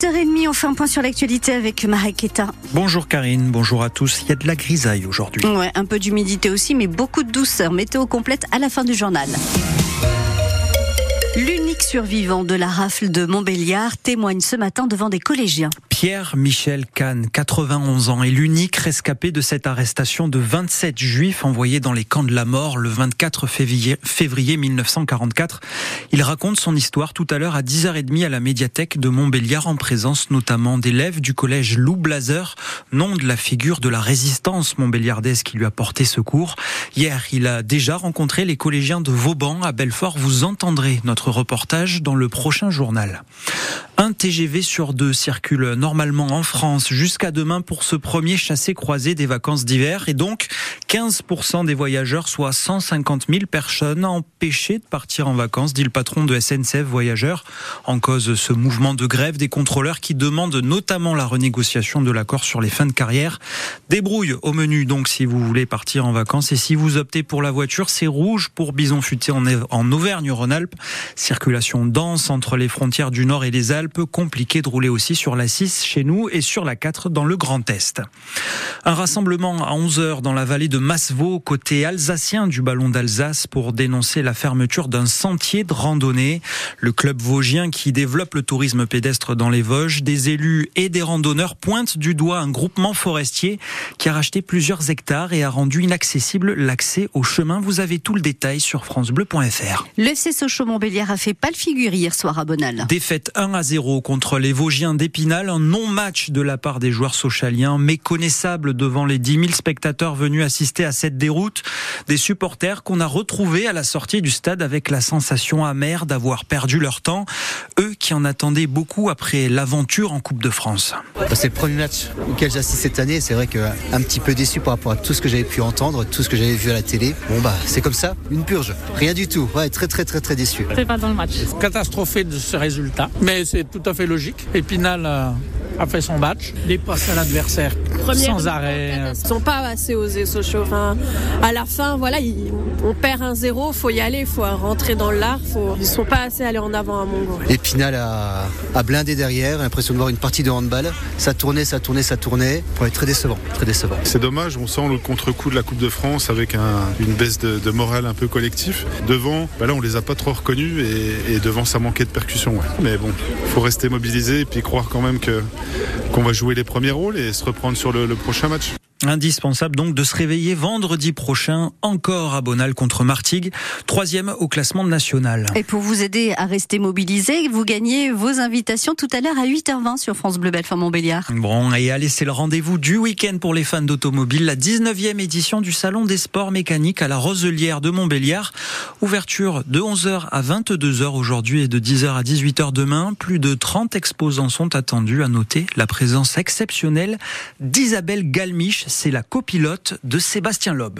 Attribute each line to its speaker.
Speaker 1: 8h30, on fait un point sur l'actualité avec Marek Keta.
Speaker 2: Bonjour Karine, bonjour à tous. Il y a de la grisaille aujourd'hui.
Speaker 1: Ouais, un peu d'humidité aussi, mais beaucoup de douceur. Météo complète à la fin du journal. L'unique survivant de la rafle de Montbéliard témoigne ce matin devant des collégiens.
Speaker 2: Pierre-Michel Kahn, 91 ans, est l'unique rescapé de cette arrestation de 27 juifs envoyés dans les camps de la mort le 24 février, février 1944. Il raconte son histoire tout à l'heure à 10h30 à la médiathèque de Montbéliard en présence notamment d'élèves du collège Lou Blazer, nom de la figure de la résistance montbéliardaise qui lui a porté secours. Hier, il a déjà rencontré les collégiens de Vauban à Belfort. Vous entendrez notre reportage dans le prochain journal. Un TGV sur deux circule normalement en France jusqu'à demain pour ce premier chassé-croisé des vacances d'hiver. Et donc 15% des voyageurs, soit 150 000 personnes empêchées de partir en vacances, dit le patron de SNCF Voyageurs. En cause ce mouvement de grève des contrôleurs qui demandent notamment la renégociation de l'accord sur les fins de carrière. Débrouille au menu donc si vous voulez partir en vacances et si vous optez pour la voiture, c'est rouge pour Bison Futé en Auvergne-Rhône-Alpes. Circulation dense entre les frontières du Nord et les Alpes, compliqué de rouler aussi sur la 6 chez nous et sur la 4 dans le Grand Est. Un rassemblement à 11h dans la vallée de Masseveau, côté alsacien du ballon d'Alsace, pour dénoncer la fermeture d'un sentier de randonnée. Le club vosgien qui développe le tourisme pédestre dans les Vosges, des élus et des randonneurs pointent du doigt un groupement forestier qui a racheté plusieurs hectares et a rendu inaccessible l'accès au chemin. Vous avez tout le détail sur francebleu.fr.
Speaker 1: Le FC Sochaux-Montbéliard a fait pas le figure hier soir à Bonal.
Speaker 2: Défaite 1 à 0 contre les Vosgiens d'Épinal, un non-match de la part des joueurs sochaliens, méconnaissable devant les 10 000 spectateurs venus assister à cette déroute. Des supporters qu'on a retrouvés à la sortie du stade avec la sensation amère d'avoir perdu leur temps. Eux qui en attendaient beaucoup après l'aventure en Coupe de France.
Speaker 3: C'est le premier match auquel j'assiste cette année. C'est vrai qu'un petit peu déçu par rapport à tout ce que j'avais pu entendre, tout ce que j'avais vu à la télé. Bon bah c'est comme ça, une purge. Rien du tout. Ouais, très très très très déçu.
Speaker 4: C'est pas dans le match.
Speaker 5: Catastrophé de ce résultat, mais c'est tout à fait logique. Épinal a fait son match, dépasse à l'adversaire sans arrêt.
Speaker 6: Ils sont pas assez osés, Sochaux. Enfin, à la fin, voilà, ils, on perd un zéro, faut y aller, faut rentrer dans l'art. Faut... Ils sont pas assez allés en avant à Mongo.
Speaker 3: Épinal a, a blindé derrière, l'impression de voir une partie de handball. Ça tournait, ça tournait, ça tournait. Ouais, très décevant, très décevant.
Speaker 7: C'est dommage, on sent le contre-coup de la Coupe de France avec un, une baisse de, de, morale un peu collectif. Devant, bah là, on les a pas trop reconnus et, et devant, ça manquait de percussion. Ouais. Mais bon, faut rester mobilisé et puis croire quand même que qu'on va jouer les premiers rôles et se reprendre sur le, prochain match.
Speaker 2: Indispensable donc de se réveiller vendredi prochain encore à Bonal contre Martigues, troisième au classement national.
Speaker 1: Et pour vous aider à rester mobilisé, vous gagnez vos invitations tout à l'heure à 8h20 sur France Bleu Belfort Montbéliard.
Speaker 2: Bon, et allez, c'est le rendez-vous du week-end pour les fans d'automobile, la 19e édition du Salon des sports mécaniques à la Roselière de Montbéliard. Ouverture de 11h à 22h aujourd'hui et de 10h à 18h demain. Plus de 30 exposants sont attendus. À noter la présence exceptionnelle d'Isabelle Galmiche c'est la copilote de Sébastien Loeb.